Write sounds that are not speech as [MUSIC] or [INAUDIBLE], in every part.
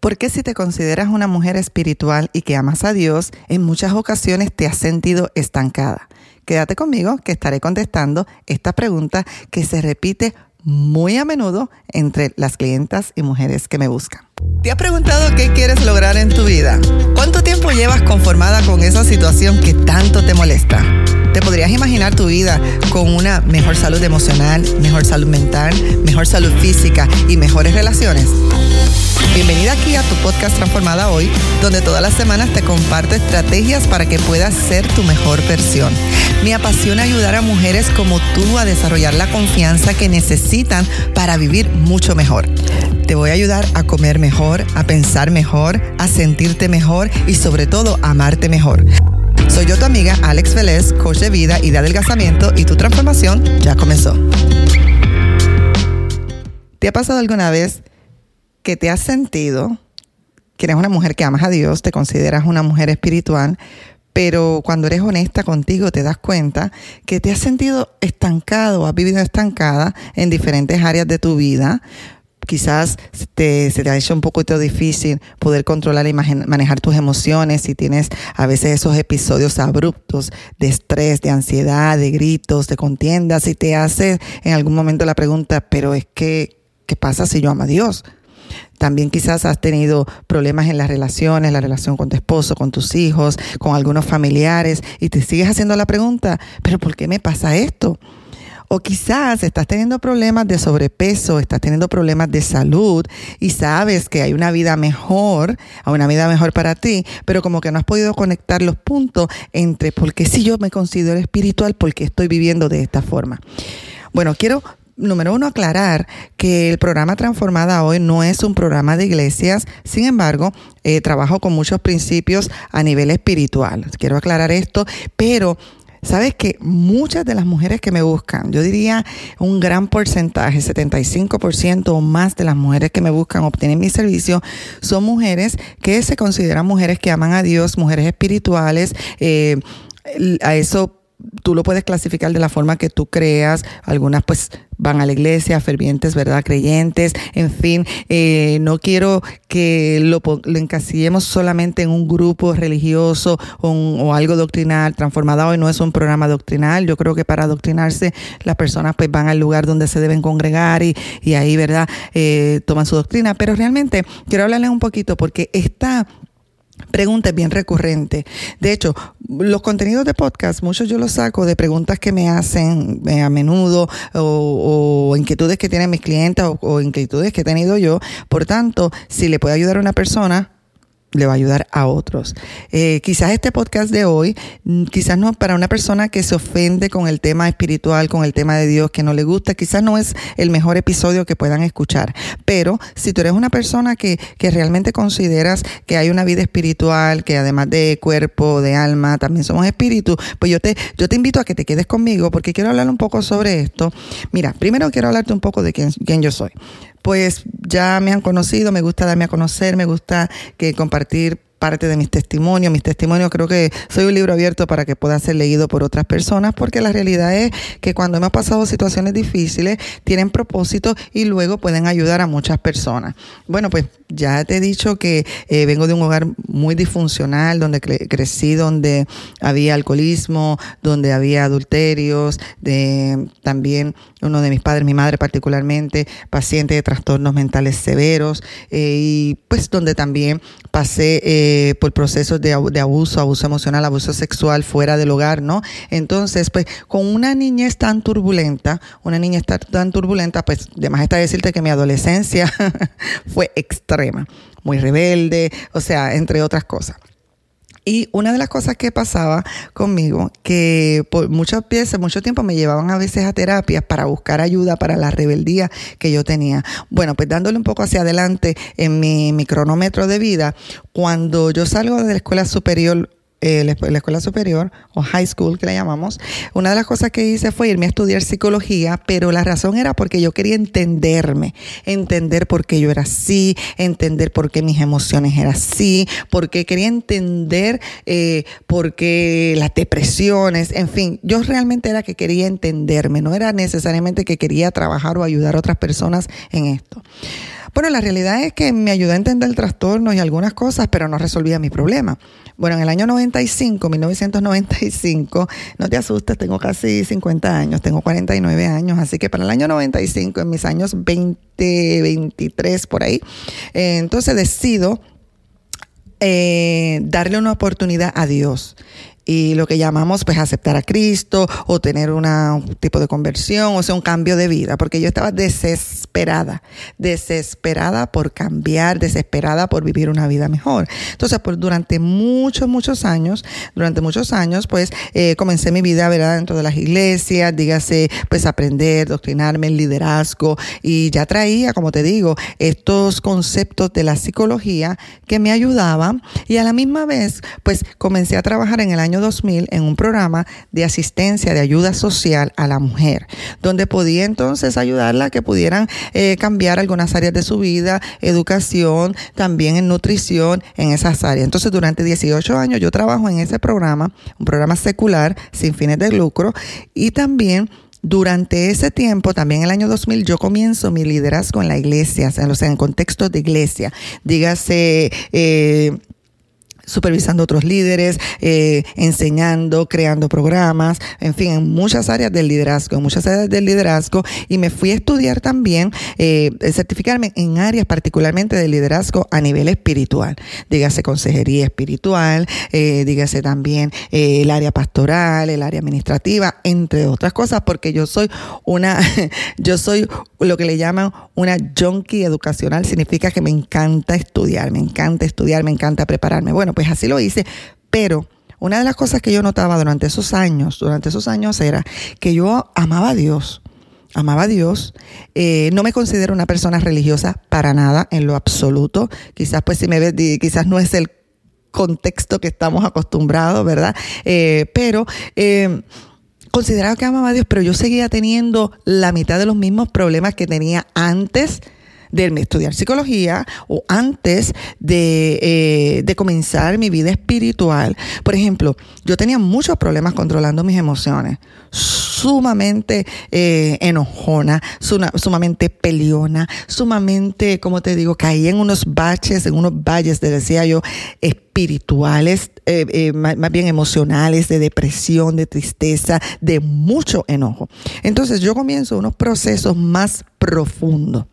Porque si te consideras una mujer espiritual y que amas a Dios, en muchas ocasiones te has sentido estancada? Quédate conmigo que estaré contestando esta pregunta que se repite muy a menudo entre las clientas y mujeres que me buscan. ¿Te has preguntado qué quieres lograr en tu vida? ¿Cuánto tiempo llevas conformada con esa situación que tanto te molesta? ¿Te podrías imaginar tu vida con una mejor salud emocional, mejor salud mental, mejor salud física y mejores relaciones? Bienvenida aquí a tu podcast Transformada Hoy, donde todas las semanas te comparto estrategias para que puedas ser tu mejor versión. Me apasiona ayudar a mujeres como tú a desarrollar la confianza que necesitan para vivir mucho mejor. Te voy a ayudar a comer mejor, a pensar mejor, a sentirte mejor y sobre todo a amarte mejor. Soy yo tu amiga Alex Vélez, coach de vida y de adelgazamiento y tu transformación ya comenzó. ¿Te ha pasado alguna vez que te has sentido que eres una mujer que amas a Dios, te consideras una mujer espiritual, pero cuando eres honesta contigo te das cuenta que te has sentido estancado, has vivido estancada en diferentes áreas de tu vida. Quizás te, se te ha hecho un poquito difícil poder controlar y manejar tus emociones si tienes a veces esos episodios abruptos de estrés, de ansiedad, de gritos, de contiendas y te haces en algún momento la pregunta, pero es que, ¿qué pasa si yo amo a Dios? También quizás has tenido problemas en las relaciones, la relación con tu esposo, con tus hijos, con algunos familiares y te sigues haciendo la pregunta, pero ¿por qué me pasa esto? O quizás estás teniendo problemas de sobrepeso, estás teniendo problemas de salud y sabes que hay una vida mejor, una vida mejor para ti, pero como que no has podido conectar los puntos entre por qué si yo me considero espiritual, por qué estoy viviendo de esta forma. Bueno, quiero número uno, aclarar que el programa Transformada Hoy no es un programa de iglesias, sin embargo, eh, trabajo con muchos principios a nivel espiritual. Quiero aclarar esto, pero Sabes que muchas de las mujeres que me buscan, yo diría un gran porcentaje, 75% o más de las mujeres que me buscan obtienen mi servicio, son mujeres que se consideran mujeres que aman a Dios, mujeres espirituales. Eh, a eso tú lo puedes clasificar de la forma que tú creas. Algunas pues van a la iglesia, fervientes, ¿verdad? Creyentes, en fin. Eh, no quiero que lo, encasillemos solamente en un grupo religioso o, algo doctrinal. Transformada hoy no es un programa doctrinal. Yo creo que para adoctrinarse las personas pues van al lugar donde se deben congregar y, y ahí, ¿verdad? Eh, toman su doctrina. Pero realmente quiero hablarles un poquito porque está preguntas bien recurrente. De hecho, los contenidos de podcast, muchos yo los saco de preguntas que me hacen eh, a menudo o, inquietudes que tienen mis clientes o, o inquietudes que he tenido yo. Por tanto, si le puede ayudar a una persona, le va a ayudar a otros. Eh, quizás este podcast de hoy, mm, quizás no para una persona que se ofende con el tema espiritual, con el tema de Dios, que no le gusta, quizás no es el mejor episodio que puedan escuchar. Pero si tú eres una persona que, que realmente consideras que hay una vida espiritual, que además de cuerpo, de alma, también somos espíritu, pues yo te, yo te invito a que te quedes conmigo porque quiero hablar un poco sobre esto. Mira, primero quiero hablarte un poco de quién, quién yo soy pues ya me han conocido, me gusta darme a conocer, me gusta que compartir parte de mis testimonios. Mis testimonios creo que soy un libro abierto para que pueda ser leído por otras personas, porque la realidad es que cuando hemos pasado situaciones difíciles, tienen propósito y luego pueden ayudar a muchas personas. Bueno, pues ya te he dicho que eh, vengo de un hogar muy disfuncional, donde crecí, donde había alcoholismo, donde había adulterios, de, también uno de mis padres, mi madre particularmente, paciente de trastornos mentales severos, eh, y pues donde también pasé eh, por procesos de, abuso, abuso emocional, abuso sexual fuera del hogar, ¿no? Entonces, pues con una niñez tan turbulenta, una niñez tan turbulenta, pues además está decirte que mi adolescencia [LAUGHS] fue extrema, muy rebelde, o sea, entre otras cosas. Y una de las cosas que pasaba conmigo, que por muchas piezas, mucho tiempo me llevaban a veces a terapias para buscar ayuda para la rebeldía que yo tenía. Bueno, pues dándole un poco hacia adelante en mi, mi cronómetro de vida, cuando yo salgo de la escuela superior eh, la escuela superior o high school que le llamamos, una de las cosas que hice fue irme a estudiar psicología, pero la razón era porque yo quería entenderme, entender por qué yo era así, entender por qué mis emociones eran así, porque quería entender eh, por qué las depresiones, en fin, yo realmente era que quería entenderme, no era necesariamente que quería trabajar o ayudar a otras personas en esto. Bueno, la realidad es que me ayudó a entender el trastorno y algunas cosas, pero no resolvía mi problema. Bueno, en el año 95, 1995, no te asustes, tengo casi 50 años, tengo 49 años, así que para el año 95, en mis años 20, 23 por ahí, eh, entonces decido eh, darle una oportunidad a Dios y lo que llamamos pues aceptar a Cristo o tener un tipo de conversión, o sea, un cambio de vida, porque yo estaba desesperada, desesperada por cambiar, desesperada por vivir una vida mejor. Entonces, por durante muchos, muchos años, durante muchos años, pues eh, comencé mi vida, ¿verdad? Dentro de las iglesias, dígase, pues aprender, doctrinarme en liderazgo y ya traía, como te digo, estos conceptos de la psicología que me ayudaban y a la misma vez, pues comencé a trabajar en el año año 2000 en un programa de asistencia, de ayuda social a la mujer, donde podía entonces ayudarla a que pudieran eh, cambiar algunas áreas de su vida, educación, también en nutrición, en esas áreas. Entonces, durante 18 años yo trabajo en ese programa, un programa secular sin fines de lucro, y también durante ese tiempo, también el año 2000, yo comienzo mi liderazgo en la iglesia, o sea, en contexto de iglesia. Dígase, eh, supervisando otros líderes, eh, enseñando, creando programas, en fin, en muchas áreas del liderazgo, en muchas áreas del liderazgo, y me fui a estudiar también, eh, certificarme en áreas particularmente de liderazgo a nivel espiritual, dígase consejería espiritual, eh, dígase también eh, el área pastoral, el área administrativa, entre otras cosas, porque yo soy una, [LAUGHS] yo soy lo que le llaman una junkie educacional, significa que me encanta estudiar, me encanta estudiar, me encanta prepararme. Bueno, pues así lo hice, pero una de las cosas que yo notaba durante esos años, durante esos años era que yo amaba a Dios, amaba a Dios, eh, no me considero una persona religiosa para nada, en lo absoluto, quizás pues si me ves, quizás no es el contexto que estamos acostumbrados, ¿verdad? Eh, pero... Eh, consideraba que amaba a Dios, pero yo seguía teniendo la mitad de los mismos problemas que tenía antes de estudiar psicología o antes de, eh, de, comenzar mi vida espiritual. Por ejemplo, yo tenía muchos problemas controlando mis emociones, sumamente eh, enojona, sumamente peleona, sumamente, como te digo, caí en unos baches, en unos valles, te decía yo, espirituales, eh, eh, más, bien emocionales, de depresión, de tristeza, de mucho enojo. Entonces yo comienzo unos procesos más profundos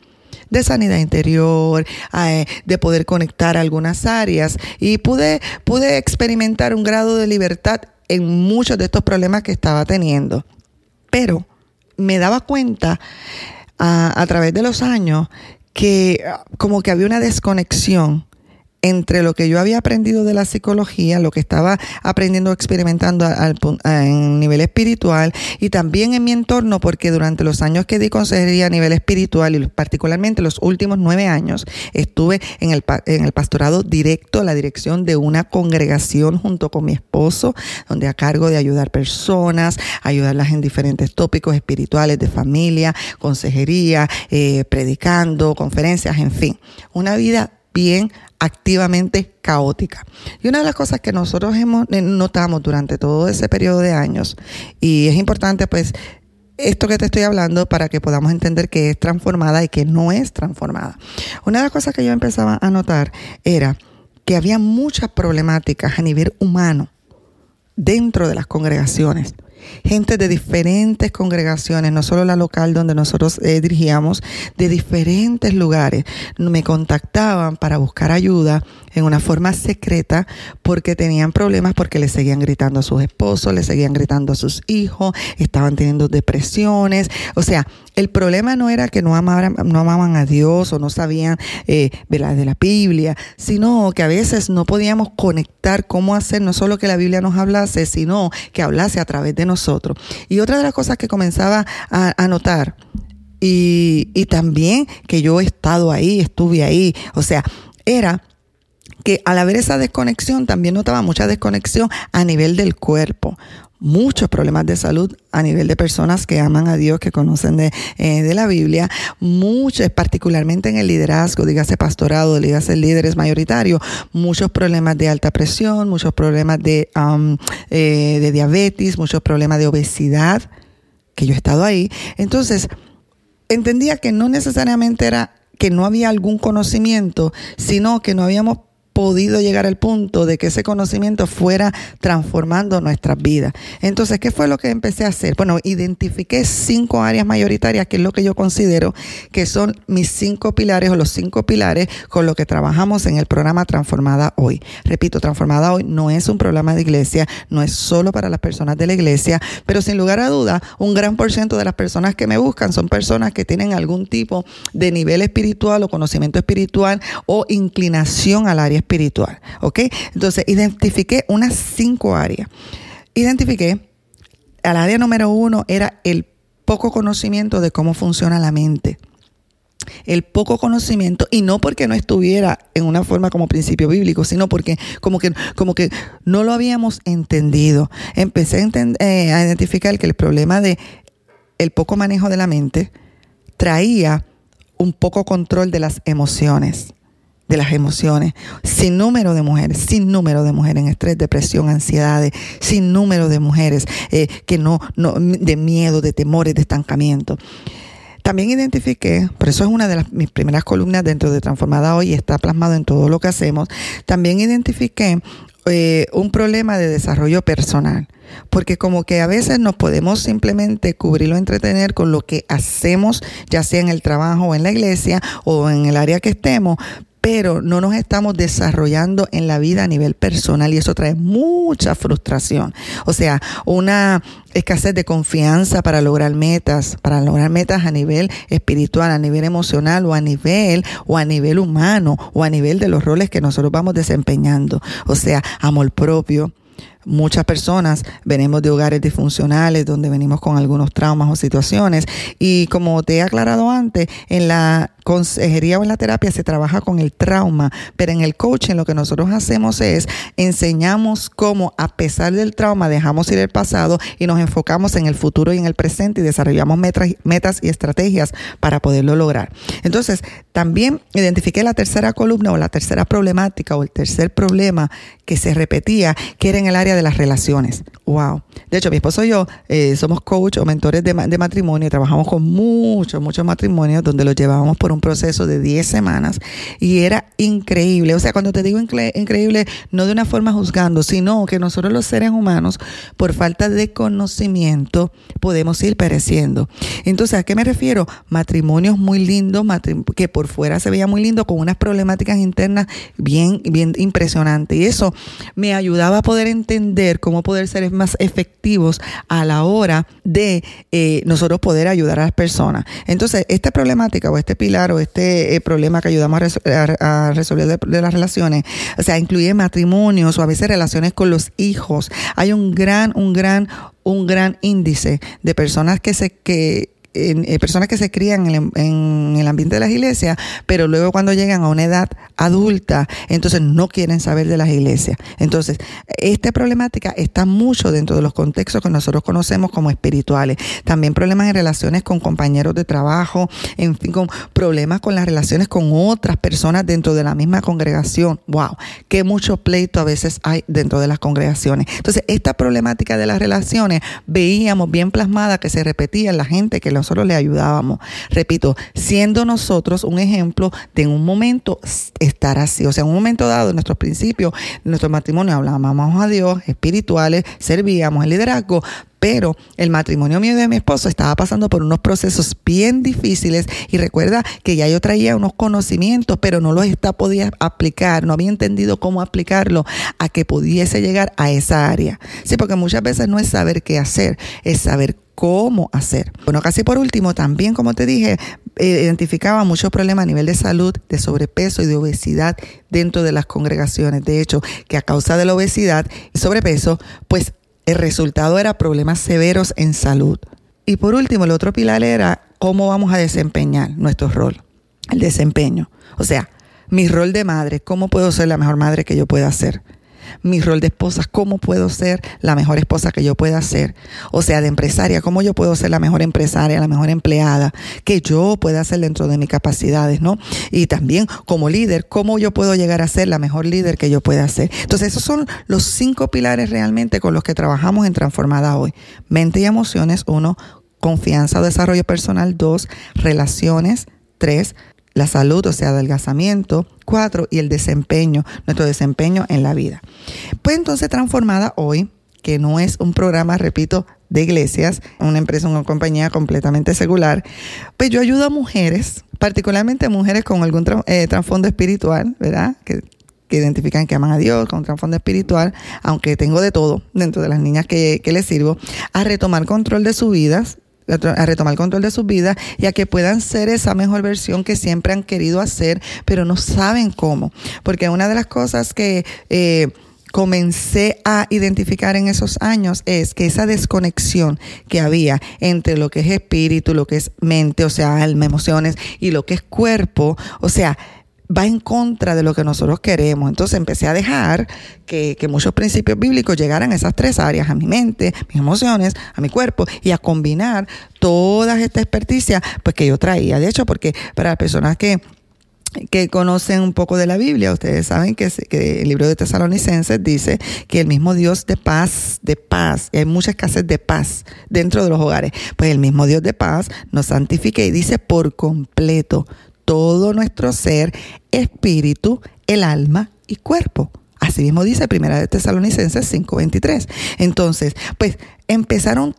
de sanidad interior, eh, de poder conectar algunas áreas y pude, pude experimentar un grado de libertad en muchos de estos problemas que estaba teniendo. Pero me daba cuenta a, a través de los años que como que había una desconexión entre lo que yo había aprendido de la psicología, lo que estaba aprendiendo, experimentando en nivel espiritual y también en mi entorno, porque durante los años que di consejería a nivel espiritual y particularmente los últimos nueve años, estuve en el, en el pastorado directo, la dirección de una congregación junto con mi esposo, donde a cargo de ayudar personas, ayudarlas en diferentes tópicos espirituales de familia, consejería, eh, predicando, conferencias, en fin, una vida bien activamente caótica. Y una de las cosas que nosotros hemos eh, notamos durante todo ese periodo de años, y es importante pues esto que te estoy hablando para que podamos entender que es transformada y que no es transformada. Una de las cosas que yo empezaba a notar era que había muchas problemáticas a nivel humano dentro de las congregaciones gente de diferentes congregaciones, no solo la local donde nosotros eh, dirigíamos, de diferentes lugares. Me contactaban para buscar ayuda en una forma secreta porque tenían problemas porque le seguían gritando a sus esposos, le seguían gritando a sus hijos, estaban teniendo depresiones. O sea, el problema no era que no amaban, no amaban a Dios o no sabían eh, de, la, de la Biblia, sino que a veces no podíamos conectar cómo hacer, no solo que la Biblia nos hablase, sino que hablase a través de nosotros. Y otra de las cosas que comenzaba a, notar, y, y también que yo he estado ahí, estuve ahí, o sea, era que al haber esa desconexión también notaba mucha desconexión a nivel del cuerpo muchos problemas de salud a nivel de personas que aman a Dios, que conocen de, eh, de la Biblia, muchos, particularmente en el liderazgo, dígase pastorado, dígase líderes mayoritarios, muchos problemas de alta presión, muchos problemas de, um, eh, de diabetes, muchos problemas de obesidad, que yo he estado ahí. Entonces, entendía que no necesariamente era que no había algún conocimiento, sino que no habíamos podido llegar al punto de que ese conocimiento fuera transformando nuestras vidas. Entonces, ¿qué fue lo que empecé a hacer? Bueno, identifiqué cinco áreas mayoritarias, que es lo que yo considero que son mis cinco pilares o los cinco pilares con los que trabajamos en el programa Transformada Hoy. Repito, Transformada Hoy no es un programa de iglesia, no es solo para las personas de la iglesia, pero sin lugar a duda, un gran por ciento de las personas que me buscan son personas que tienen algún tipo de nivel espiritual o conocimiento espiritual o inclinación al área espiritual espiritual. ¿Ok? Entonces, identifiqué unas cinco áreas. Identifiqué, al área número uno era el poco conocimiento de cómo funciona la mente el poco conocimiento y no porque no estuviera en una forma como principio bíblico, sino porque como que, como que no lo habíamos entendido. Empecé a, eh, a identificar que el problema de el poco manejo de la mente traía un poco control de las emociones de las emociones, sin número de mujeres, sin número de mujeres en estrés, depresión, ansiedades, sin número de mujeres eh, que no, no, de miedo, de temores, de estancamiento. También identifiqué, por eso es una de las, mis primeras columnas dentro de Transformada Hoy y está plasmado en todo lo que hacemos, también identifiqué eh, un problema de desarrollo personal. Porque como que a veces nos podemos simplemente cubrir o entretener con lo que hacemos, ya sea en el trabajo o en la iglesia o en el área que estemos, pero no nos estamos desarrollando en la vida a nivel personal y eso trae mucha frustración. O sea, una escasez de confianza para lograr metas, para lograr metas a nivel espiritual, a nivel emocional o a nivel o a nivel humano o a nivel de los roles que nosotros vamos desempeñando. O sea, amor propio, Muchas personas venimos de hogares disfuncionales donde venimos con algunos traumas o situaciones y como te he aclarado antes, en la consejería o en la terapia se trabaja con el trauma, pero en el coaching lo que nosotros hacemos es enseñamos cómo a pesar del trauma dejamos ir el pasado y nos enfocamos en el futuro y en el presente y desarrollamos metas, metas y estrategias para poderlo lograr. Entonces, también identifiqué la tercera columna o la tercera problemática o el tercer problema que se repetía, que era en el área de las relaciones. Wow. De hecho, mi esposo y yo eh, somos coach o mentores de, de matrimonio trabajamos con muchos, muchos matrimonios donde los llevábamos por un proceso de 10 semanas y era increíble. O sea, cuando te digo increíble, no de una forma juzgando, sino que nosotros los seres humanos, por falta de conocimiento, podemos ir pereciendo. Entonces, ¿a qué me refiero? Matrimonios muy lindos, que por fuera se veía muy lindo, con unas problemáticas internas bien, bien impresionantes. Y eso me ayudaba a poder entender cómo poder ser más efectivos a la hora de eh, nosotros poder ayudar a las personas. Entonces, esta problemática o este pilar o este eh, problema que ayudamos a, resolver de, las relaciones, o sea, incluye matrimonios o a veces relaciones con los hijos. Hay un gran, un gran, un gran índice de personas que se que eh, personas que se crían en, el ambiente de las iglesias, pero luego cuando llegan a una edad adulta, entonces no quieren saber de las iglesias. Entonces, esta problemática está mucho dentro de los contextos que nosotros conocemos como espirituales. También problemas en relaciones con compañeros de trabajo, en fin, con problemas con las relaciones con otras personas dentro de la misma congregación. ¡Wow! Qué mucho pleito a veces hay dentro de las congregaciones. Entonces, esta problemática de las relaciones veíamos bien plasmada que se repetía en la gente que los nosotros le ayudábamos. Repito, siendo nosotros un ejemplo de en un momento estar así. O sea, en un momento dado, en nuestros principios, en nuestro matrimonio hablábamos a Dios, espirituales, servíamos el liderazgo, pero el matrimonio mío y de mi esposo estaba pasando por unos procesos bien difíciles y recuerda que ya yo traía unos conocimientos, pero no los está podía aplicar, no había entendido cómo aplicarlo a que pudiese llegar a esa área. Sí, porque muchas veces no es saber qué hacer, es saber cómo hacer. Bueno, casi por último, también como te dije, eh, identificaba muchos problemas a nivel de salud, de sobrepeso y de obesidad dentro de las congregaciones. De hecho, que a causa de la obesidad y sobrepeso, pues el resultado era problemas severos en salud. Y por último, el otro pilar era cómo vamos a desempeñar nuestro rol, el desempeño. O sea, mi rol de madre, cómo puedo ser la mejor madre que yo pueda ser mi rol de esposa, cómo puedo ser la mejor esposa que yo pueda ser. O sea, de empresaria, cómo yo puedo ser la mejor empresaria, la mejor empleada que yo pueda hacer dentro de mis capacidades, ¿no? Y también como líder, cómo yo puedo llegar a ser la mejor líder que yo pueda ser. Entonces, esos son los cinco pilares realmente con los que trabajamos en Transformada hoy. Mente y emociones, uno, confianza o desarrollo personal, dos, relaciones, tres, la salud, o sea, adelgazamiento. Cuatro, y el desempeño, nuestro desempeño en la vida. Pues entonces transformada hoy, que no es un programa, repito, de iglesias, una empresa, una compañía completamente secular, pues yo ayudo a mujeres, particularmente mujeres con algún eh, trasfondo espiritual, ¿verdad? Que, identifican que aman a Dios, con un trasfondo espiritual, aunque tengo de todo dentro de las niñas que, que les sirvo, a retomar control de sus vidas, a retomar el control de sus vidas y a que puedan ser esa mejor versión que siempre han querido hacer, pero no saben cómo. Porque una de las cosas que eh, comencé a identificar en esos años es que esa desconexión que había entre lo que es espíritu, lo que es mente, o sea, alma, emociones y lo que es cuerpo, o sea, va en contra de lo que nosotros queremos. Entonces empecé a dejar que, muchos principios bíblicos llegaran a esas tres áreas, a mi mente, mis emociones, a mi cuerpo, y a combinar todas estas experticias pues, que yo traía. De hecho, porque para las personas que que conocen un poco de la Biblia, ustedes saben que, que, el libro de Tesalonicenses dice que el mismo Dios de paz, de paz, hay mucha escasez de paz dentro de los hogares, pues el mismo Dios de paz nos santifica y dice por completo todo nuestro ser, espíritu, el alma y cuerpo. Así mismo dice Primera de Tesalonicenses 5:23. Entonces, pues empezaron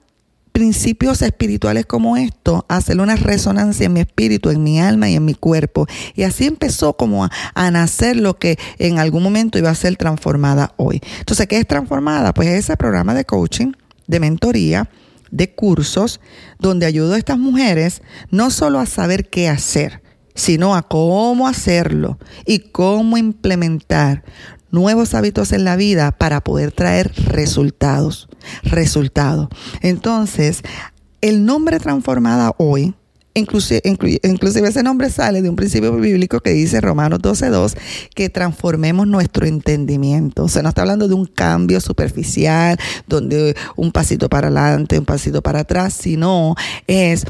principios espirituales como esto hacer una resonancia en mi espíritu, en mi alma y en mi cuerpo. Y así empezó como a, a, nacer lo que en algún momento iba a ser transformada hoy. Entonces, ¿qué es transformada? Pues ese programa de coaching, de mentoría, de cursos, donde ayudo a estas mujeres no solo a saber qué hacer, sino a cómo hacerlo y cómo implementar nuevos hábitos en la vida para poder traer resultados. Resultados. Entonces, el nombre transformada hoy, inclusive, inclusive ese nombre sale de un principio bíblico que dice Romanos 12.2, que transformemos nuestro entendimiento. O sea, no está hablando de un cambio superficial, donde un pasito para adelante, un pasito para atrás, sino es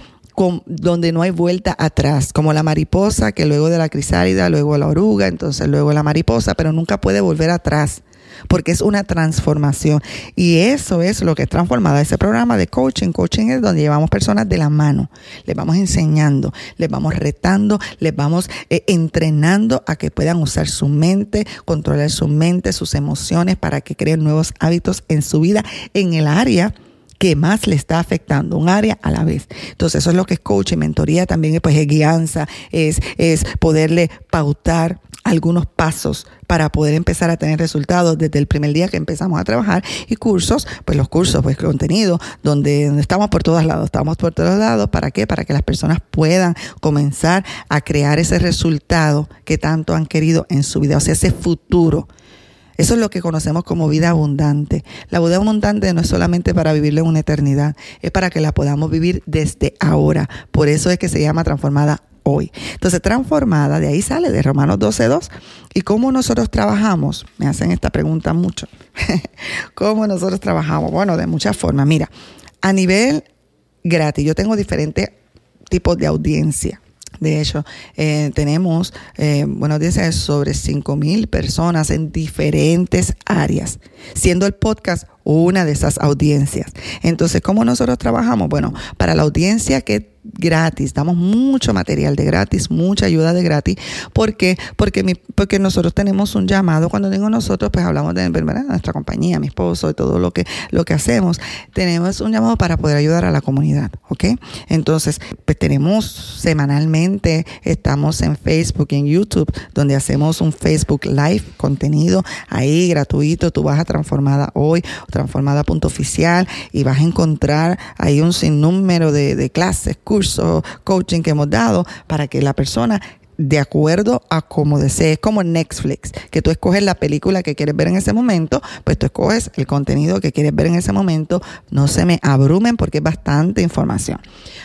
donde no hay vuelta atrás, como la mariposa que luego de la crisálida, luego la oruga, entonces luego la mariposa, pero nunca puede volver atrás porque es una transformación. Y eso es lo que es transformada. Ese programa de coaching, coaching es donde llevamos personas de la mano, les vamos enseñando, les vamos retando, les vamos eh, entrenando a que puedan usar su mente, controlar su mente, sus emociones para que creen nuevos hábitos en su vida en el área que más le está afectando, un área a la vez. Entonces, eso es lo que es coaching, mentoría también pues, es guianza, es, es poderle pautar algunos pasos para poder empezar a tener resultados desde el primer día que empezamos a trabajar y cursos, pues los cursos, pues contenido, donde, donde estamos por todos lados, estamos por todos lados, ¿para qué? Para que las personas puedan comenzar a crear ese resultado que tanto han querido en su vida, o sea, ese futuro eso es lo que conocemos como vida abundante. La vida abundante no es solamente para vivirlo en una eternidad, es para que la podamos vivir desde ahora. Por eso es que se llama transformada hoy. Entonces, transformada, de ahí sale de Romanos 12.2. ¿Y cómo nosotros trabajamos? Me hacen esta pregunta mucho. [LAUGHS] ¿Cómo nosotros trabajamos? Bueno, de muchas formas. Mira, a nivel gratis, yo tengo diferentes tipos de audiencia. De hecho, eh, tenemos, eh, bueno, dice sobre 5 mil personas en diferentes áreas, siendo el podcast una de esas audiencias. Entonces, ¿cómo nosotros trabajamos? Bueno, para la audiencia que gratis, damos mucho material de gratis, mucha ayuda de gratis. ¿Por qué? Porque, mi, porque nosotros tenemos un llamado, cuando digo nosotros, pues hablamos de nuestra compañía, mi esposo y todo lo que, lo que hacemos. Tenemos un llamado para poder ayudar a la comunidad, ¿ok? Entonces, pues tenemos semanalmente, estamos en Facebook y en YouTube, donde hacemos un Facebook Live, contenido ahí gratuito, tú vas a Transformada hoy, Transformada punto oficial y vas a encontrar ahí un sinnúmero de, de clases, curso, coaching que hemos dado para que la persona de acuerdo a como desees, como Netflix, que tú escoges la película que quieres ver en ese momento, pues tú escoges el contenido que quieres ver en ese momento. No se me abrumen porque es bastante información.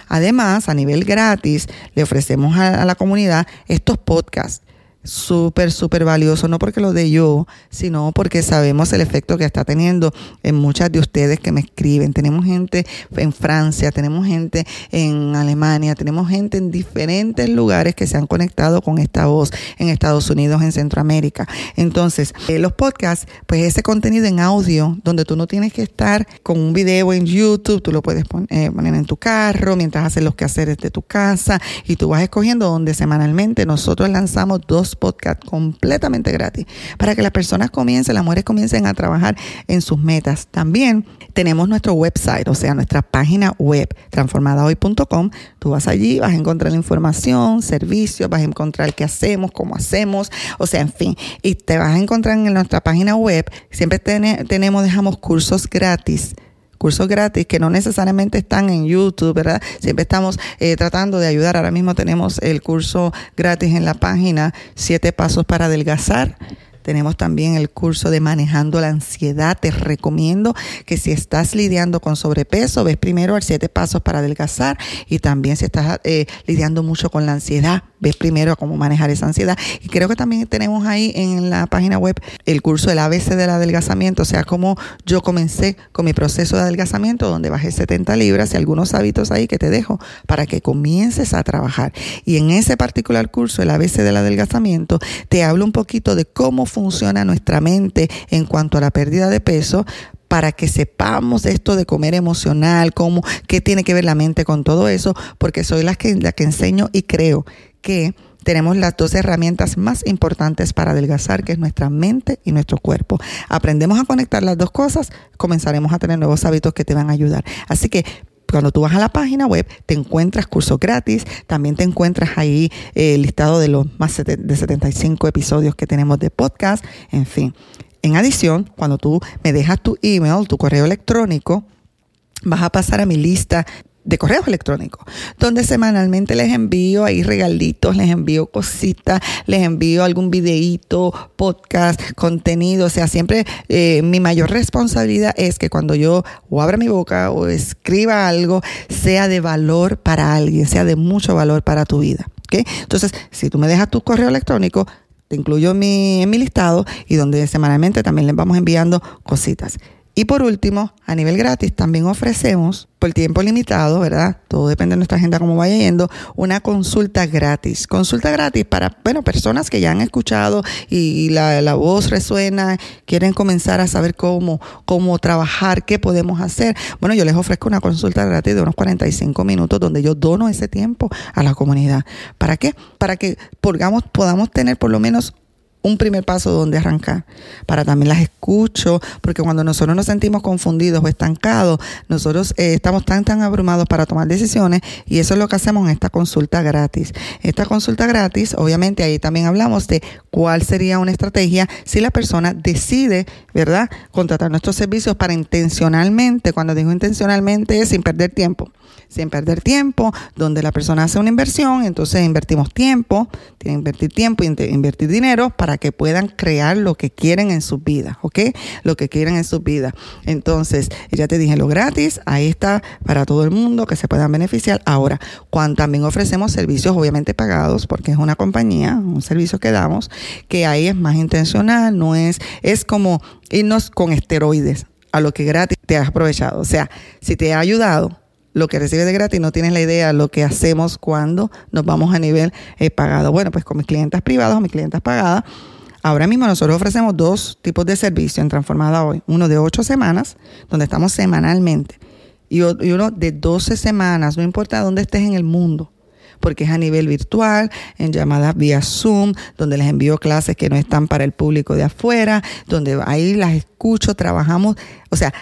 Además, a nivel gratis, le ofrecemos a, la comunidad estos podcasts súper, súper valioso, no porque lo de yo, sino porque sabemos el efecto que está teniendo en muchas de ustedes que me escriben. Tenemos gente en Francia, tenemos gente en Alemania, tenemos gente en diferentes lugares que se han conectado con esta voz en Estados Unidos, en Centroamérica. Entonces, eh, los podcasts, pues ese contenido en audio, donde tú no tienes que estar con un video en YouTube, tú lo puedes eh, poner en tu carro mientras haces los quehaceres de tu casa y tú vas escogiendo donde semanalmente nosotros lanzamos dos podcast completamente gratis para que las personas comiencen, las mujeres comiencen a trabajar en sus metas. También tenemos nuestro website, o sea, nuestra página web, transformadahoy.com. Tú vas allí, vas a encontrar la información, servicios, vas a encontrar qué hacemos, cómo hacemos, o sea, en fin. Y te vas a encontrar en nuestra página web, siempre tenemos, dejamos cursos gratis cursos gratis que no necesariamente están en YouTube, ¿verdad? Siempre estamos eh, tratando de ayudar. Ahora mismo tenemos el curso gratis en la página, siete pasos para adelgazar. Tenemos también el curso de manejando la ansiedad. Te recomiendo que si estás lidiando con sobrepeso, ves primero el siete pasos para adelgazar y también si estás eh, lidiando mucho con la ansiedad, ves primero cómo manejar esa ansiedad. Y creo que también tenemos ahí en la página web el curso del ABC del adelgazamiento, o sea, cómo yo comencé con mi proceso de adelgazamiento, donde bajé 70 libras y algunos hábitos ahí que te dejo para que comiences a trabajar. Y en ese particular curso, el ABC del adelgazamiento, te hablo un poquito de cómo funciona nuestra mente en cuanto a la pérdida de peso para que sepamos esto de comer emocional, cómo, qué tiene que ver la mente con todo eso, porque soy la que, la que enseño y creo que tenemos las dos herramientas más importantes para adelgazar, que es nuestra mente y nuestro cuerpo. Aprendemos a conectar las dos cosas, comenzaremos a tener nuevos hábitos que te van a ayudar. Así que cuando tú vas a la página web, te encuentras cursos gratis, también te encuentras ahí el eh, listado de los más de 75 episodios que tenemos de podcast, en fin. En adición, cuando tú me dejas tu email, tu correo electrónico, vas a pasar a mi lista de correos electrónicos, donde semanalmente les envío ahí regalitos, les envío cositas, les envío algún videíto, podcast, contenido. O sea, siempre eh, mi mayor responsabilidad es que cuando yo o abra mi boca o escriba algo, sea de valor para alguien, sea de mucho valor para tu vida. ¿okay? Entonces, si tú me dejas tu correo electrónico, te incluyo en mi, en mi listado y donde semanalmente también les vamos enviando cositas. Y por último, a nivel gratis, también ofrecemos por tiempo limitado, ¿verdad? Todo depende de nuestra agenda, como vaya yendo, una consulta gratis. Consulta gratis para, bueno, personas que ya han escuchado y, la, la, voz resuena, quieren comenzar a saber cómo, cómo trabajar, qué podemos hacer. Bueno, yo les ofrezco una consulta gratis de unos 45 minutos donde yo dono ese tiempo a la comunidad. ¿Para qué? Para que podamos, podamos tener por lo menos un primer paso donde arrancar. Para también las escucho, porque cuando nosotros nos sentimos confundidos o estancados, nosotros eh, estamos tan, tan abrumados para tomar decisiones y eso es lo que hacemos en esta consulta gratis. Esta consulta gratis, obviamente ahí también hablamos de cuál sería una estrategia si la persona decide, ¿verdad?, contratar nuestros servicios para intencionalmente, cuando digo intencionalmente es sin perder tiempo sin perder tiempo, donde la persona hace una inversión, entonces invertimos tiempo, tienen que invertir tiempo, invertir dinero para que puedan crear lo que quieren en sus vidas, ¿ok? Lo que quieren en sus vidas. Entonces, ya te dije lo gratis, ahí está para todo el mundo que se puedan beneficiar. Ahora, cuando también ofrecemos servicios obviamente pagados, porque es una compañía, un servicio que damos, que ahí es más intencional, no es, es como irnos con esteroides a lo que gratis te has aprovechado. O sea, si te ha ayudado, lo que recibes de gratis, no tienes la idea lo que hacemos cuando nos vamos a nivel eh, pagado. Bueno, pues con mis clientes privados o mis clientes pagadas, ahora mismo nosotros ofrecemos dos tipos de servicio en Transformada Hoy. Uno de ocho semanas, donde estamos semanalmente, y uno de 12 semanas, no importa dónde estés en el mundo porque es a nivel virtual, en llamadas vía Zoom, donde les envío clases que no están para el público de afuera, donde ahí las escucho, trabajamos, o sea,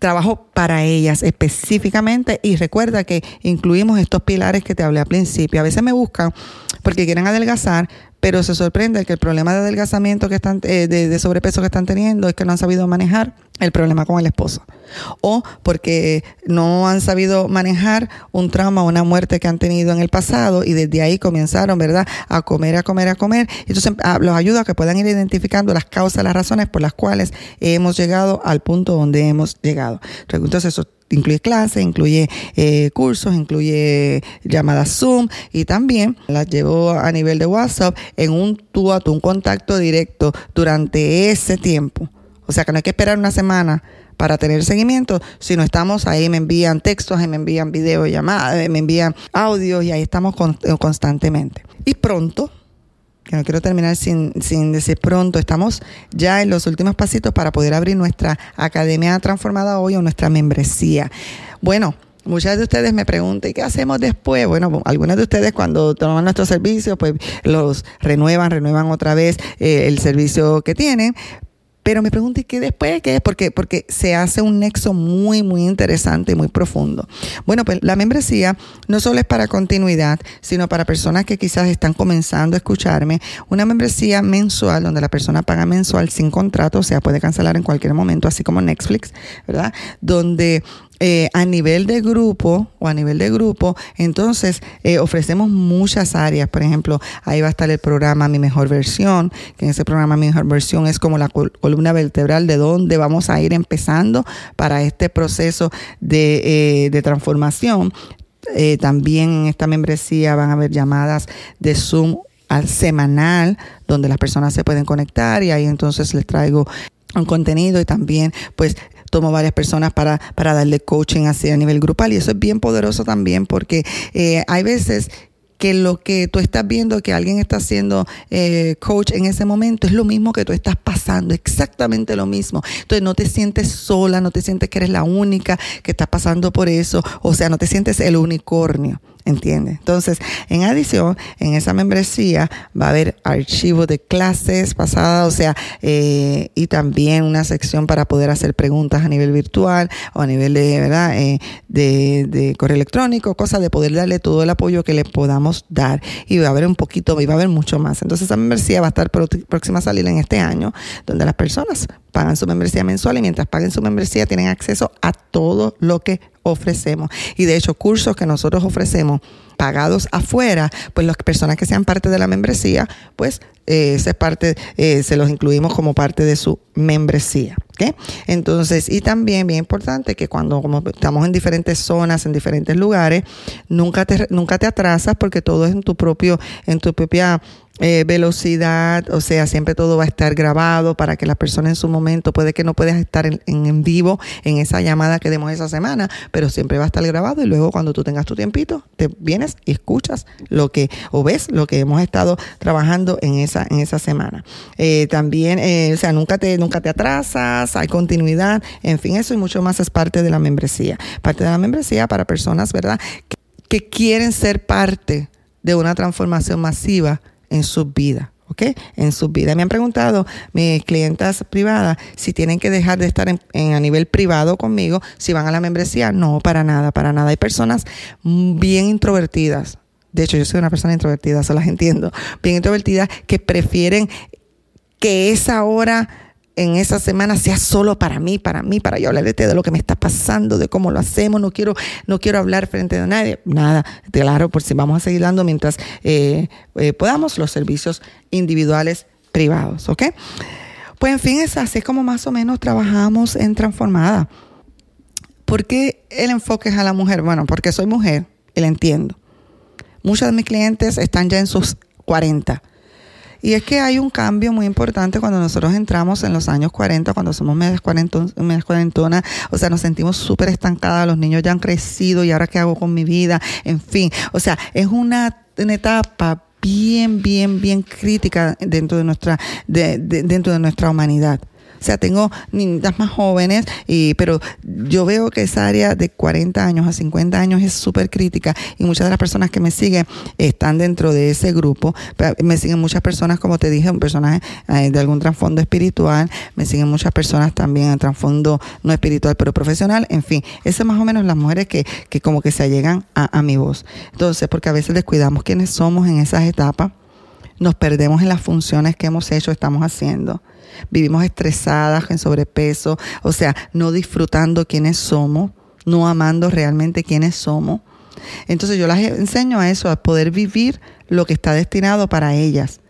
trabajo para ellas específicamente y recuerda que incluimos estos pilares que te hablé al principio. A veces me buscan porque quieren adelgazar, pero se sorprende que el problema de adelgazamiento que están, eh, de, sobrepeso que están teniendo es que no han sabido manejar el problema con el esposo. O porque no han sabido manejar un trauma o una muerte que han tenido en el pasado y desde ahí comenzaron, ¿verdad?, a comer, a comer, a comer. Entonces ah, los ayuda a que puedan ir identificando las causas, las razones por las cuales hemos llegado al punto donde hemos llegado. Entonces, eso incluye clases, incluye eh, cursos, incluye llamadas Zoom y también las llevo a nivel de WhatsApp en un tú a tú, un contacto directo durante ese tiempo. O sea que no hay que esperar una semana para tener seguimiento, sino estamos ahí, me envían textos, me envían videollamadas, me envían audios y ahí estamos constantemente. Y pronto, que no quiero terminar sin, sin decir pronto, estamos ya en los últimos pasitos para poder abrir nuestra Academia Transformada Hoy o nuestra membresía. Bueno, Muchas de ustedes me preguntan, ¿y qué hacemos después? Bueno, algunas de ustedes cuando toman nuestros servicios, pues los renuevan, renuevan otra vez eh, el servicio que tienen, pero me pregunto, ¿y qué después? ¿Qué es? Porque, porque se hace un nexo muy, muy interesante y muy profundo. Bueno, pues la membresía no solo es para continuidad, sino para personas que quizás están comenzando a escucharme. Una membresía mensual donde la persona paga mensual sin contrato, o sea, puede cancelar en cualquier momento, así como Netflix, ¿verdad? Donde eh, a nivel de grupo o a nivel de grupo, entonces eh, ofrecemos muchas áreas. Por ejemplo, ahí va a estar el programa Mi Mejor Versión, que en ese programa Mi Mejor Versión es como la columna vertebral de dónde vamos a ir empezando para este proceso de, eh, de transformación. también en esta membresía van a haber llamadas de Zoom al semanal donde las personas se pueden conectar y ahí entonces les traigo un contenido y también pues tomo varias personas para, para darle coaching así a nivel grupal y eso es bien poderoso también porque eh, hay veces que lo que tú estás viendo que alguien está haciendo eh, coach en ese momento es lo mismo que tú estás pasando, exactamente lo mismo. Entonces no te sientes sola, no te sientes que eres la única que está pasando por eso, o sea, no te sientes el unicornio. ¿Entiendes? Entonces, en adición, en esa membresía va a haber archivos de clases pasadas, o sea, eh, y también una sección para poder hacer preguntas a nivel virtual o a nivel de, ¿verdad? Eh, de, de, correo electrónico, cosas de poder darle todo el apoyo que le podamos dar. Y va a haber un poquito, y va a haber mucho más. Entonces, esa membresía va a estar próxima a salir en este año, donde las personas pagan su membresía mensual y mientras paguen su membresía tienen acceso a todo lo que ofrecemos. Y de hecho, cursos que nosotros ofrecemos pagados afuera, pues las personas que sean parte de la membresía, pues eh, esa parte, eh, se los incluimos como parte de su membresía. ¿okay? Entonces, y también bien importante que cuando como estamos en diferentes zonas, en diferentes lugares, nunca te, nunca te atrasas porque todo es en tu propio, en tu propia eh, velocidad, o sea, siempre todo va a estar grabado para que la persona en su momento, puede que no puedas estar en, en, vivo en esa llamada que demos esa semana, pero siempre va a estar grabado y luego cuando tú tengas tu tiempito, te vienes y escuchas lo que, o ves lo que hemos estado trabajando en esa, en esa semana. Eh, también, eh, o sea, nunca te, nunca te atrasas, hay continuidad, en fin, eso y mucho más es parte de la membresía. Parte de la membresía para personas, ¿verdad?, que, que quieren ser parte de una transformación masiva en su vida. ¿ok? En su vida. Me han preguntado mis clientas privadas si tienen que dejar de estar en, a nivel privado conmigo, si van a la membresía. No, para nada, para nada. Hay personas bien introvertidas. De hecho, yo soy una persona introvertida, se las entiendo. Bien introvertidas que prefieren que esa hora en esa semana sea solo para mí, para mí, para yo hablar de lo que me está pasando, de cómo lo hacemos, no quiero, no quiero hablar frente a nadie, nada, claro, por si vamos a seguir dando mientras eh, eh, podamos los servicios individuales privados, ¿ok? Pues en fin, es así como más o menos trabajamos en Transformada. ¿Por qué el enfoque es a la mujer? Bueno, porque soy mujer y la entiendo. Muchos de mis clientes están ya en sus 40 y es que hay un cambio muy importante cuando nosotros entramos en los años 40, cuando somos medias cuarentonas, o sea, nos sentimos súper estancadas, los niños ya han crecido y ahora qué hago con mi vida, en fin, o sea, es una, etapa bien, bien, bien crítica dentro de nuestra, dentro de nuestra humanidad. O sea, tengo niñas más jóvenes, y, pero yo veo que esa área de 40 años a 50 años es súper crítica y muchas de las personas que me siguen están dentro de ese grupo. Me siguen muchas personas, como te dije, un personaje eh, de algún trasfondo espiritual, me siguen muchas personas también en trasfondo no espiritual, pero profesional. En fin, esas más o menos las mujeres que, que como que se allegan a, a mi voz. Entonces, porque a veces descuidamos quiénes somos en esas etapas nos perdemos en las funciones que hemos hecho, estamos haciendo. Vivimos estresadas, en sobrepeso, o sea, no disfrutando quiénes somos, no amando realmente quiénes somos. Entonces yo las enseño a eso, a poder vivir lo que está destinado para ellas.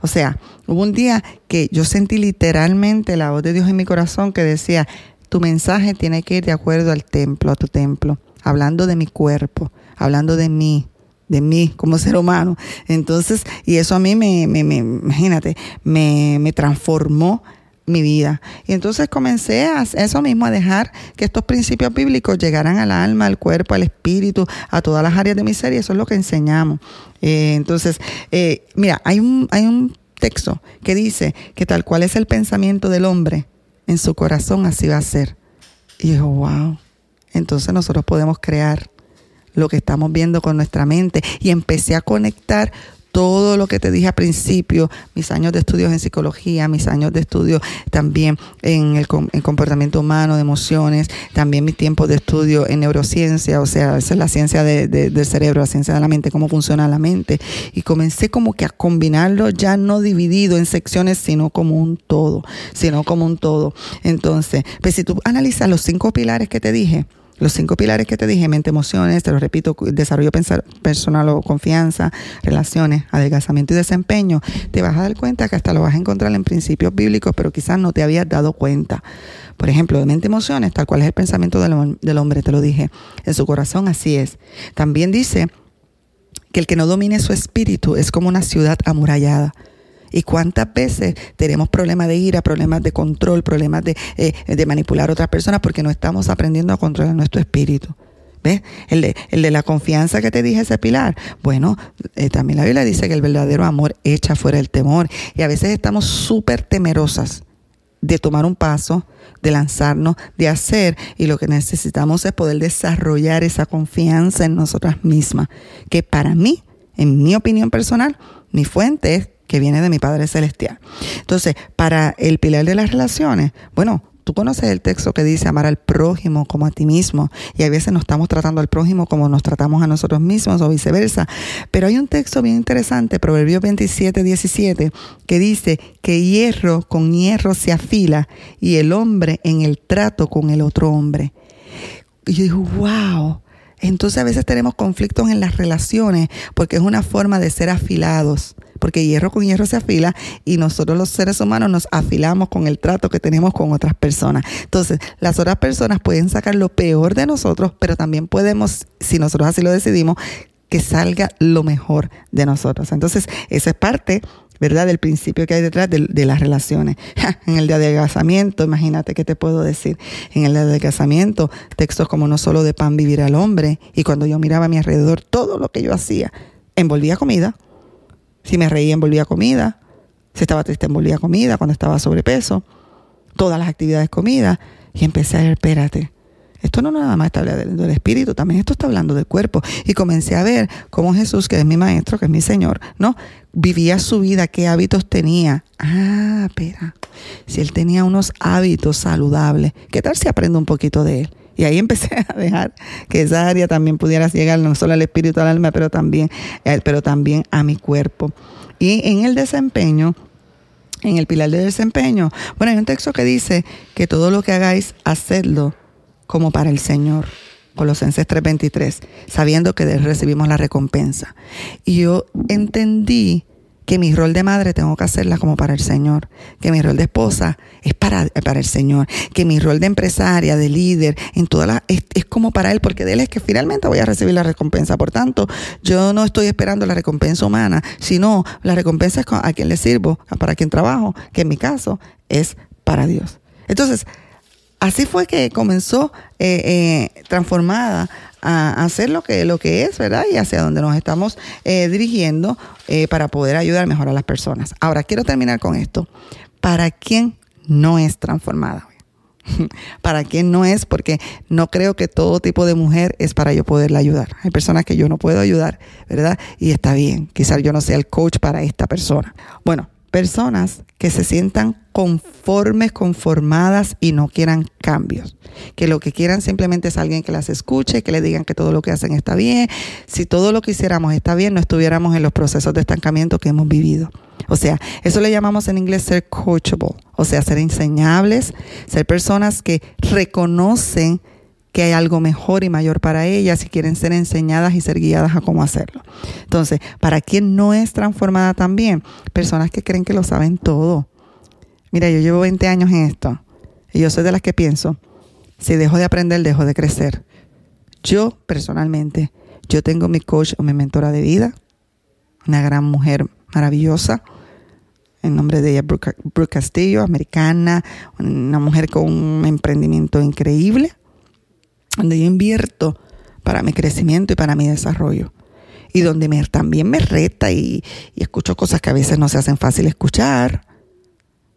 O sea, hubo un día que yo sentí literalmente la voz de Dios en mi corazón que decía, tu mensaje tiene que ir de acuerdo al templo, a tu templo, hablando de mi cuerpo, hablando de mí, de mí como ser humano. Entonces, y eso a mí me, me, me imagínate, me, me transformó mi vida. Y entonces comencé a eso mismo, a dejar que estos principios bíblicos llegaran al alma, al cuerpo, al espíritu, a todas las áreas de mi ser, y eso es lo que enseñamos. Eh, entonces, eh, mira, hay un, hay un texto que dice que tal cual es el pensamiento del hombre, en su corazón así va a ser. Y yo, wow. Entonces nosotros podemos crear lo que estamos viendo con nuestra mente. Y empecé a conectar todo lo que te dije al principio, mis años de estudios en psicología, mis años de estudio también en el comportamiento humano, de emociones, también mi tiempo de estudio en neurociencia, o sea, es la ciencia del cerebro, la ciencia de la mente, cómo funciona la mente. Y comencé como que a combinarlo ya no dividido en secciones, sino como un todo, sino como un todo. Entonces, pues si tú analizas los cinco pilares que te dije, los cinco pilares que te dije, mente, emociones, te lo repito, desarrollo personal o confianza, relaciones, adelgazamiento y desempeño, te vas a dar cuenta que hasta lo vas a encontrar en principios bíblicos, pero quizás no te habías dado cuenta. Por ejemplo, de mente, emociones, tal cual es el pensamiento del, del hombre, te lo dije. En su corazón así es. También dice que el que no domine su espíritu es como una ciudad amurallada. ¿Y cuántas veces tenemos problemas de ira, problemas de control, problemas de, eh, de manipular a otras personas porque no estamos aprendiendo a controlar nuestro espíritu? ¿Ves? El de, el de la confianza que te dije ese pilar. Bueno, eh, también la Biblia dice que el verdadero amor echa fuera el temor. Y a veces estamos súper temerosas de tomar un paso, de lanzarnos, de hacer. Y lo que necesitamos es poder desarrollar esa confianza en nosotras mismas. Que para mí, en mi opinión personal, mi fuente es que viene de mi Padre Celestial. Entonces, para el pilar de las relaciones, bueno, tú conoces el texto que dice amar al prójimo como a ti mismo y a veces no estamos tratando al prójimo como nos tratamos a nosotros mismos o viceversa. Pero hay un texto bien interesante, Proverbios 27, 17, que dice que hierro con hierro se afila y el hombre en el trato con el otro hombre. Y yo digo, wow. Entonces a veces tenemos conflictos en las relaciones porque es una forma de ser afilados porque hierro con hierro se afila y nosotros los seres humanos nos afilamos con el trato que tenemos con otras personas. Entonces, las otras personas pueden sacar lo peor de nosotros, pero también podemos, si nosotros así lo decidimos, que salga lo mejor de nosotros. Entonces, esa es parte ¿verdad? Del principio que hay detrás de, las relaciones. [LAUGHS] en el de adelgazamiento, imagínate qué te puedo decir. En el de adelgazamiento, textos como no solo de pan vivir al hombre, y cuando yo miraba a mi alrededor, todo lo que yo hacía, envolvía comida, si me reía, envolvía comida. Si estaba triste, envolvía comida. Cuando estaba sobrepeso, todas las actividades comida. Y empecé a ver, espérate, esto no nada más está hablando del espíritu, también esto está hablando del cuerpo. Y comencé a ver cómo Jesús, que es mi maestro, que es mi Señor, ¿no? Vivía su vida, qué hábitos tenía. Ah, espera, si él tenía unos hábitos saludables, ¿qué tal si aprendo un poquito de él? Y ahí empecé [LAUGHS] a dejar que esa área también pudiera llegar no solo al espíritu, al alma, pero también, eh, pero también a mi cuerpo. Y en el desempeño, en el pilar de desempeño, bueno, hay un texto que dice que todo lo que hagáis, hacedlo como para el Señor. Colosenses 3:23, sabiendo que recibimos la recompensa. Y yo entendí que mi rol de madre tengo que hacerla como para el Señor, que mi rol de esposa es para, para el Señor, que mi rol de empresaria, de líder, en todas las, es, es, como para Él, porque de Él es que finalmente voy a recibir la recompensa. Por tanto, yo no estoy esperando la recompensa humana, sino la recompensa es a quien le sirvo, para quien trabajo, que en mi caso es para Dios. Entonces, así fue que comenzó eh, eh, transformada a hacer lo que, lo que es, ¿verdad? Y hacia donde nos estamos eh, dirigiendo para poder ayudar mejor a las personas. Ahora, quiero terminar con esto. ¿Para quién no es transformada? [LAUGHS] para quién no es, porque no creo que todo tipo de mujer es para yo poderla ayudar. Hay personas que yo no puedo ayudar, ¿verdad? Y está bien, quizás yo no sea el coach para esta persona. Bueno, personas que se sientan conformes, conformadas y no quieran cambios. Que lo que quieran simplemente es alguien que las escuche, que le digan que todo lo que hacen está bien. Si todo lo que hiciéramos está bien, no estuviéramos en los procesos de estancamiento que hemos vivido. O sea, eso le llamamos en inglés ser coachable, o sea, ser enseñables, ser personas que reconocen que hay algo mejor y mayor para ellas y quieren ser enseñadas y ser guiadas a cómo hacerlo. Entonces, para quien no es transformada también, personas que creen que lo saben todo. Mira, yo llevo 20 años en esto y yo soy de las que pienso Si dejo de aprender, dejo de crecer. Yo, personalmente, yo tengo mi coach o mi mentora de vida, una gran mujer maravillosa. En nombre de ella, Brooke, Castillo, americana, una mujer con un emprendimiento increíble, donde yo invierto para mi crecimiento y para mi desarrollo. Y donde también me reta y, escucho cosas que a veces no se hacen fácil escuchar.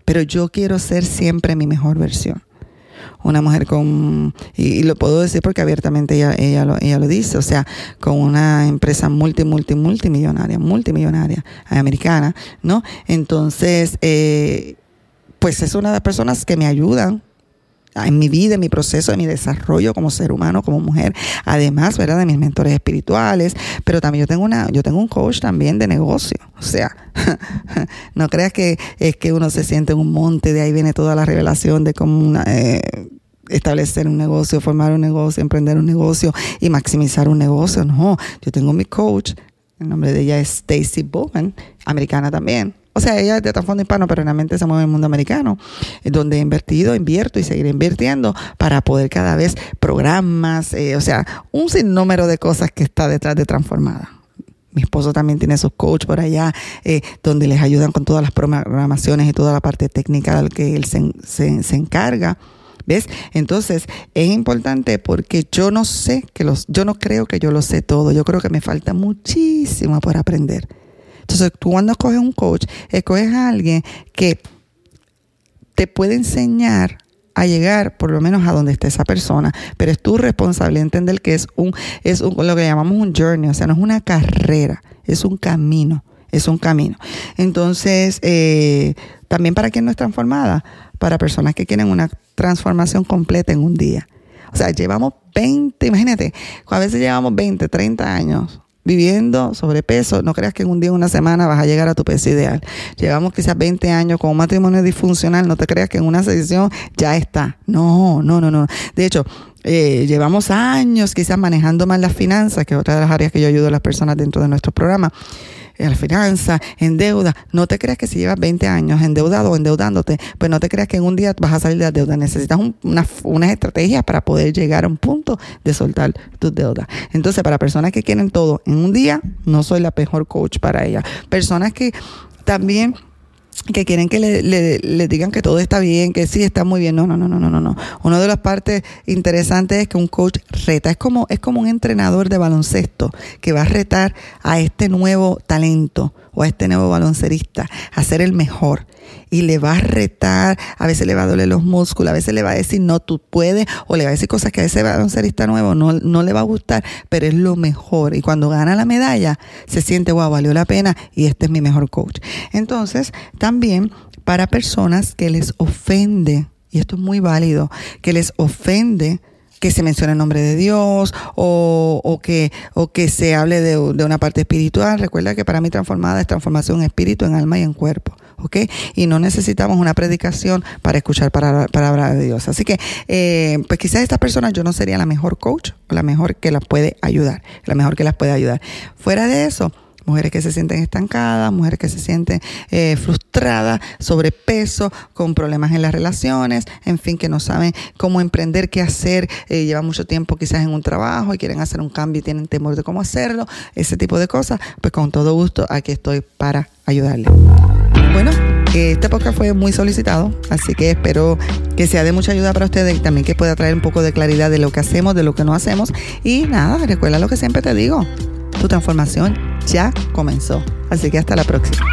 Pero yo quiero ser siempre mi mejor versión una mujer con, y, lo puedo decir porque abiertamente ella, ella, lo, ella lo dice, o sea, con una empresa multi, multi, multimillonaria, multimillonaria, americana, ¿no? Entonces, eh, pues es una de las personas que me ayudan en mi vida, en mi proceso, en mi desarrollo como ser humano, como mujer, además, ¿verdad? De mis mentores espirituales, pero también yo tengo una, yo tengo un coach también de negocio, o sea, [LAUGHS] no creas que es que uno se siente en un monte, de ahí viene toda la revelación de cómo eh, establecer un negocio, formar un negocio, emprender un negocio y maximizar un negocio, no, yo tengo mi coach, el nombre de ella es Stacy Bowman, americana también, o sea, ella es de trasfondo hispano, pero realmente se mueve en el mundo americano, donde he invertido, invierto y seguiré invirtiendo para poder cada vez programas, eh, o sea, un sinnúmero de cosas que está detrás de Transformada. Mi esposo también tiene sus coach por allá, eh, donde les ayudan con todas las programaciones y toda la parte técnica de que él se, se, se encarga. ¿Ves? Entonces, es importante porque yo no sé que los, yo no creo que yo lo sé todo. Yo creo que me falta muchísimo por aprender. Entonces, tú cuando escoges un coach, escoges a alguien que te puede enseñar a llegar por lo menos a donde esté esa persona, pero es tu responsabilidad entender que es un es lo que llamamos un journey, o sea, no es una carrera, es un camino, es un camino. Entonces, eh, también para quien no es transformada, para personas que quieren una transformación completa en un día. O sea, llevamos 20, imagínate, a veces llevamos 20, 30 años viviendo sobrepeso, no creas que en un día, en una semana vas a llegar a tu peso ideal. Llevamos quizás 20 años con un matrimonio disfuncional, no te creas que en una sesión ya está. No, no, no, no. De hecho, eh, llevamos años quizás manejando mal las finanzas, que es otra de las áreas que yo ayudo a las personas dentro de nuestro programa en la finanza, en deuda. No te creas que si llevas 20 años endeudado o endeudándote, pues no te creas que en un día vas a salir de la deuda. Necesitas una, unas estrategias para poder llegar a un punto de soltar tus deudas. Entonces, para personas que quieren todo en un día, no soy la mejor coach para ellas. Personas que también que quieren que le, digan que todo está bien, que sí está muy bien. No, no, no, no, no, no. Una de las partes interesantes es que un coach reta. Es como, es como un entrenador de baloncesto que va a retar a este nuevo talento o a este nuevo baloncerista a ser el mejor y le va a retar, a veces le va a doler los músculos, a veces le va a decir no, tú puedes, o le va a decir cosas que a ese baloncerista nuevo no, no le va a gustar, pero es lo mejor. Y cuando gana la medalla, se siente, wow, valió la pena y este es mi mejor coach. Entonces, también para personas que les ofende, y esto es muy válido, que les ofende que se mencione el nombre de Dios o, o, que, o que se hable de, de, una parte espiritual. Recuerda que para mí transformada es transformación en espíritu, en alma y en cuerpo. ¿Ok? Y no necesitamos una predicación para escuchar palabra, palabra de Dios. Así que, eh, pues quizás esta persona yo no sería la mejor coach la mejor que las puede ayudar, la mejor que las puede ayudar. Fuera de eso, mujeres que se sienten estancadas, mujeres que se sienten eh, frustradas, sobrepeso, con problemas en las relaciones, en fin, que no saben cómo emprender, qué hacer, eh, llevan mucho tiempo quizás en un trabajo y quieren hacer un cambio y tienen temor de cómo hacerlo, ese tipo de cosas, pues con todo gusto aquí estoy para ayudarle. Bueno, este podcast fue muy solicitado, así que espero que sea de mucha ayuda para ustedes y también que pueda traer un poco de claridad de lo que hacemos, de lo que no hacemos. Y nada, recuerda lo que siempre te digo, tu transformación ya comenzó. Así que hasta la próxima.